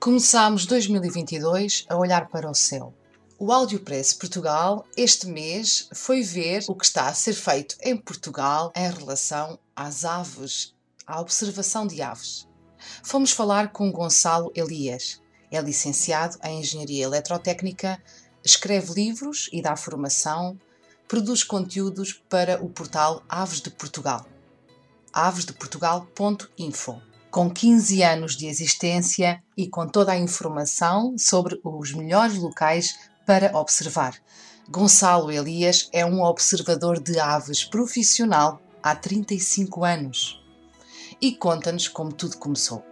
Começámos 2022 a olhar para o céu. O Audiopress Portugal, este mês, foi ver o que está a ser feito em Portugal em relação às aves, à observação de aves. Fomos falar com Gonçalo Elias. É licenciado em Engenharia Eletrotécnica, escreve livros e dá formação, produz conteúdos para o portal Aves de Portugal. avesdeportugal.info com 15 anos de existência e com toda a informação sobre os melhores locais para observar. Gonçalo Elias é um observador de aves profissional há 35 anos e conta-nos como tudo começou.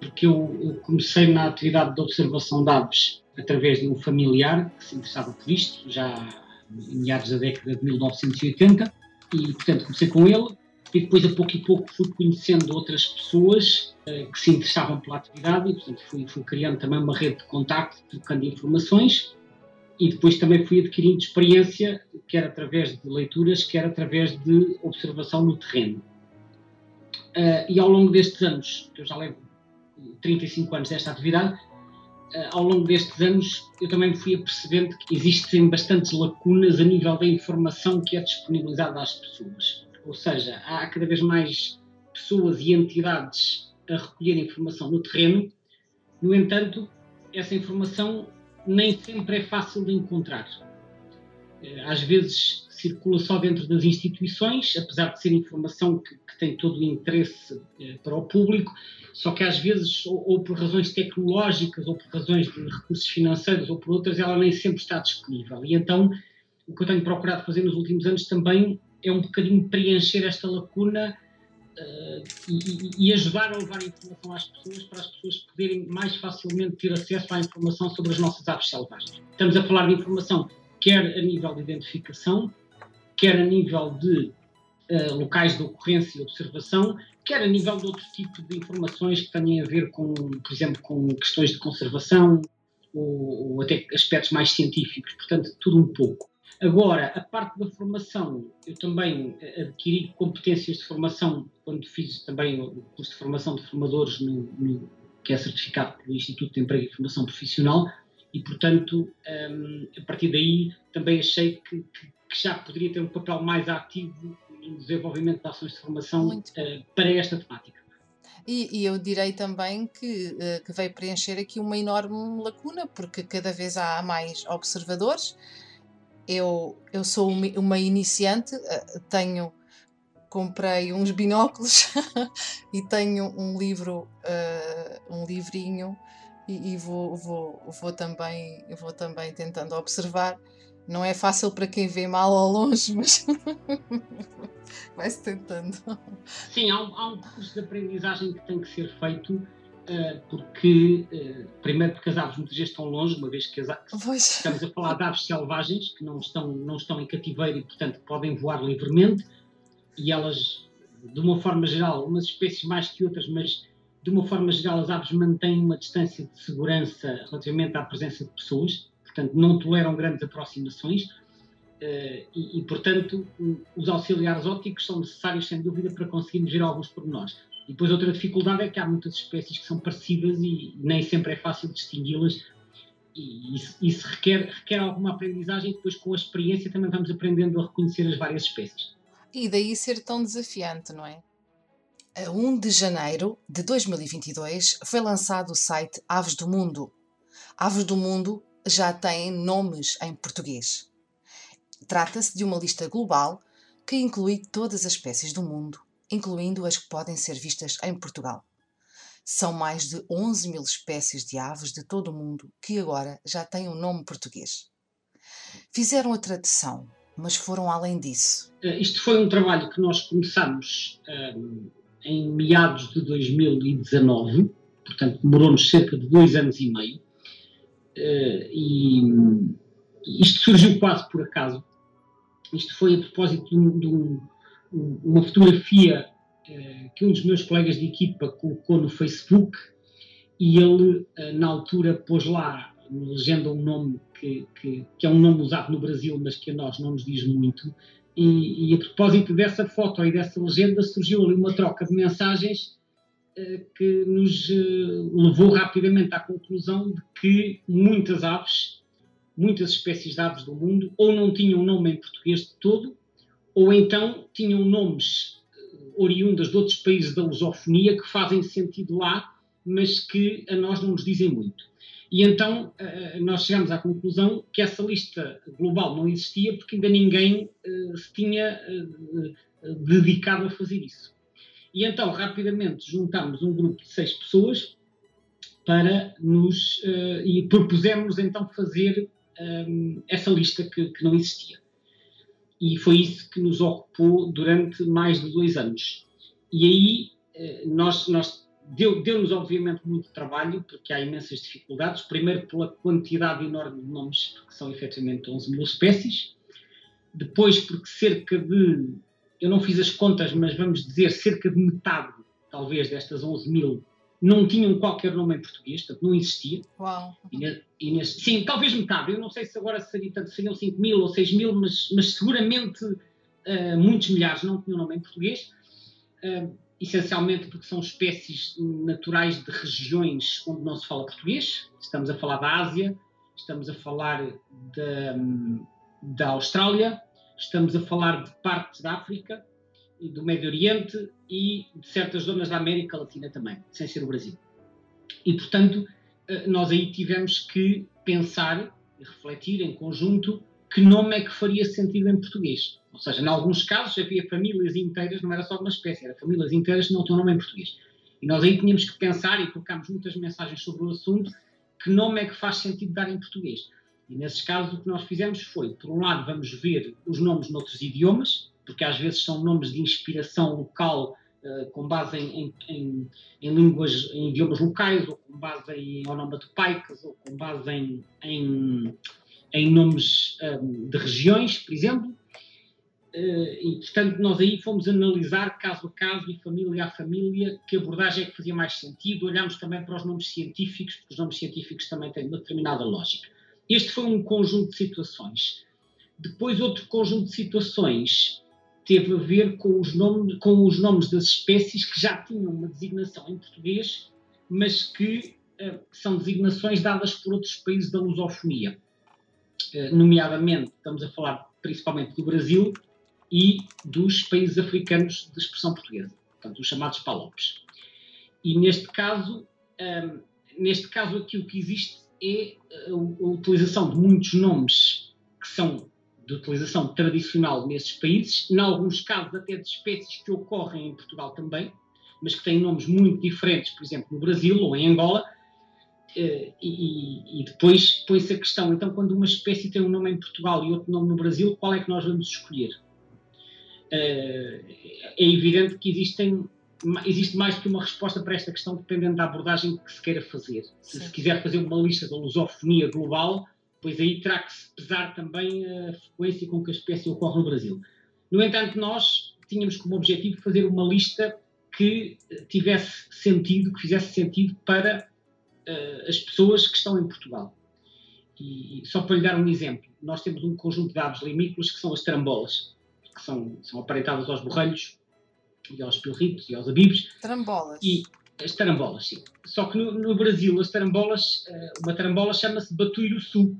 Porque eu, comecei na atividade de observação de aves através de um familiar que se interessava por isto, já em meados da década de 1980, e portanto comecei com ele e depois, a pouco e pouco, fui conhecendo outras pessoas uh, que se interessavam pela atividade e, portanto, fui, fui criando também uma rede de contacto, trocando informações e depois também fui adquirindo experiência, quer através de leituras, quer através de observação no terreno. Uh, e ao longo destes anos, que eu já levo 35 anos desta atividade, uh, ao longo destes anos eu também me fui apercebendo que existem bastantes lacunas a nível da informação que é disponibilizada às pessoas. Ou seja, há cada vez mais pessoas e entidades a recolher informação no terreno, no entanto, essa informação nem sempre é fácil de encontrar. Eh, às vezes circula só dentro das instituições, apesar de ser informação que, que tem todo o interesse eh, para o público, só que às vezes, ou, ou, por razões tecnológicas, ou por razões de recursos financeiros, ou por outras, ela nem sempre está disponível. E então, o que eu tenho procurado fazer nos últimos anos também é um bocadinho preencher esta lacuna uh, e, e, ajudar a levar informação às pessoas para as pessoas poderem mais facilmente ter acesso à informação sobre as nossas aves selvagens. Estamos a falar de informação quer a nível de identificação, quer a nível de uh, locais de ocorrência e observação, quer a nível de outro tipo de informações que tenham a ver com, por exemplo, com questões de conservação ou, ou até aspectos mais científicos, portanto, tudo um pouco. Agora, a parte da formação, eu também adquiri competências de formação quando fiz também o curso de formação de formadores, no, no, que é certificado pelo Instituto de Emprego e Formação Profissional, e, portanto, um, a partir daí também achei que, que, que, já poderia ter um papel mais ativo no desenvolvimento de ações de formação uh, para esta temática. E, e, eu direi também que, uh, que veio preencher aqui uma enorme lacuna, porque cada vez há mais observadores eu, eu sou uma, iniciante, eh, tenho comprei uns binóculos e tenho um livro, uh, um livrinho e, e, vou, vou, vou, também, vou também tentando observar. Não é fácil para quem vê mal ao longe, mas vai-se tentando. Sim, há um, há um de aprendizagem que tem que ser feito porque, eh, primeiro, porque as aves muitas vezes estão longe, uma vez que, as, estamos a falar de aves selvagens que não estão, não estão em cativeiro e, portanto, podem voar livremente e elas, de uma forma geral, umas espécies mais que outras, mas de uma forma geral, as aves mantêm uma distância de segurança relativamente à presença de pessoas, portanto, não toleram grandes aproximações. Uh, e, e, portanto, os auxiliares ópticos são necessários, sem dúvida, para conseguirmos ver alguns pormenores. E depois outra dificuldade é que há muitas espécies que são parecidas e nem sempre é fácil distingui-las e isso, isso, requer, requer alguma aprendizagem e depois com a experiência também vamos aprendendo a reconhecer as várias espécies. E daí ser tão desafiante, não é? A 1 de janeiro de 2022 foi lançado o site Aves do Mundo. Aves do Mundo já tem nomes em português. Trata-se de uma lista global que inclui todas as espécies do mundo incluindo as que podem ser vistas em Portugal. São mais de 11 mil espécies de aves de todo o mundo que agora já têm um nome português. Fizeram a tradução, mas foram além disso. Eh, isto foi um trabalho que nós começamos um, em meados de 2019, portanto demorou-nos cerca de dois anos e meio. E isto surgiu quase por acaso. Isto foi a propósito de, um, de um, uma fotografia que um dos meus colegas de equipa colocou no Facebook e ele, na altura, pôs lá legenda um nome que, que, que, é um nome usado no Brasil, mas que a nós não nos diz muito. E, e a propósito dessa foto e dessa legenda, surgiu ali uma troca de mensagens eh, que nos eh, levou rapidamente à conclusão de que muitas aves, muitas espécies de aves do mundo, ou não tinham nome em português de todo, ou então tinham nomes eh, oriundas de outros países da lusofonia que fazem sentido lá, mas que a nós não nos dizem muito. E então uh, nós chegamos à conclusão que essa lista global não existia porque ainda ninguém se tinha dedicado a fazer isso. E então, rapidamente, juntámos um grupo de seis pessoas para nos. e propusemos então fazer um, essa lista que, que, não existia. E foi isso que nos ocupou durante mais de dois anos. E aí nós, nós deu-nos, deu obviamente, muito trabalho, porque há imensas dificuldades. Primeiro, pela quantidade enorme de nomes, porque são efetivamente 11 mil espécies. Depois, porque cerca de, eu não fiz as contas, mas vamos dizer, cerca de metade, talvez, destas 11 mil não tinham qualquer nome em português, portanto, não existia. Uau! E, e nesse, sim, talvez metade. Eu não sei se agora seria, tanto, seriam 5 mil ou 6 mil, mas, mas seguramente uh, muitos milhares não tinham nome em português. Uh, essencialmente porque são espécies naturais de regiões onde não se fala português. Estamos a falar da Ásia, estamos a falar da, da Austrália, estamos a falar de partes da África do Médio Oriente e de certas zonas da América Latina também, sem ser o Brasil. E, portanto, eh, nós aí tivemos que pensar e refletir em conjunto que nome é que faria sentido em português. Ou seja, em alguns casos havia famílias inteiras, não era só uma espécie, era famílias inteiras que não tinham nome em português. E nós aí tínhamos que pensar, e colocámos muitas mensagens sobre o assunto, que nome é que faz sentido dar em português. E nesses casos o que nós fizemos foi, por um lado, vamos ver os nomes noutros idiomas, porque às vezes são nomes de inspiração local uh, com base em, em, em, línguas, em idiomas locais, ou com base em onomatopeicas, ou com base em, em em nomes um, de regiões, por exemplo, Uh, e, portanto, nós aí fomos analisar caso a caso e família a família que abordagem é que fazia mais sentido. Olhámos também para os nomes científicos, porque os nomes científicos também têm uma determinada lógica. Este foi um conjunto de situações. Depois, outro conjunto de situações teve a ver com os, nomes, com os nomes das espécies que já tinham uma designação em português, mas que uh, são designações dadas por outros países da lusofonia. Eh, nomeadamente, estamos a falar principalmente do Brasil e dos países africanos de expressão portuguesa, portanto, os chamados PALOPs. E neste caso, um, ehm, neste caso aqui o que existe é a, a utilização de muitos nomes que são de utilização tradicional nesses países, em alguns casos até de espécies que ocorrem em Portugal também, mas que têm nomes muito diferentes, por exemplo, no Brasil ou em Angola, Uh, e, e, depois põe-se a questão, então, quando uma espécie tem um nome em Portugal e outro nome no Brasil, qual é que nós vamos escolher? Uh, é evidente que existem, existe mais do que uma resposta para esta questão, dependendo da abordagem que se queira fazer. Se, se quiser fazer uma lista da lusofonia global, pois aí terá que se pesar também a frequência com que a espécie ocorre no Brasil. No entanto, nós tínhamos como objetivo fazer uma lista que tivesse sentido, que fizesse sentido para uh, as pessoas que estão em Portugal. E, só para lhe dar um exemplo, nós temos um conjunto de aves limícolas que são as tarambolas, que são, são aparentadas aos borrelhos e aos pilritos e aos abibes. Tarambolas. E as tarambolas, sim. Só que no, no Brasil, as tarambolas, uh, uma tarambola chama-se batuiruçu.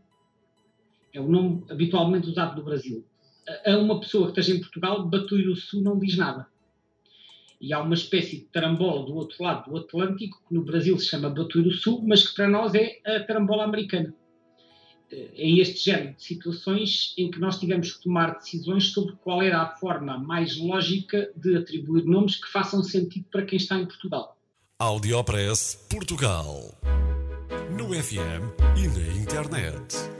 É o nome habitualmente usado no Brasil. A, uma pessoa que esteja em Portugal, batuiruçu não diz nada e há uma espécie de tarambola do outro lado do Atlântico, que no Brasil se chama Batuiruçu, mas que para nós é a tarambola americana. É este género de situações em que nós tivemos que tomar decisões sobre qual era a forma mais lógica de atribuir nomes que façam sentido para quem está em Portugal. Audiopress Portugal. No FM e na internet.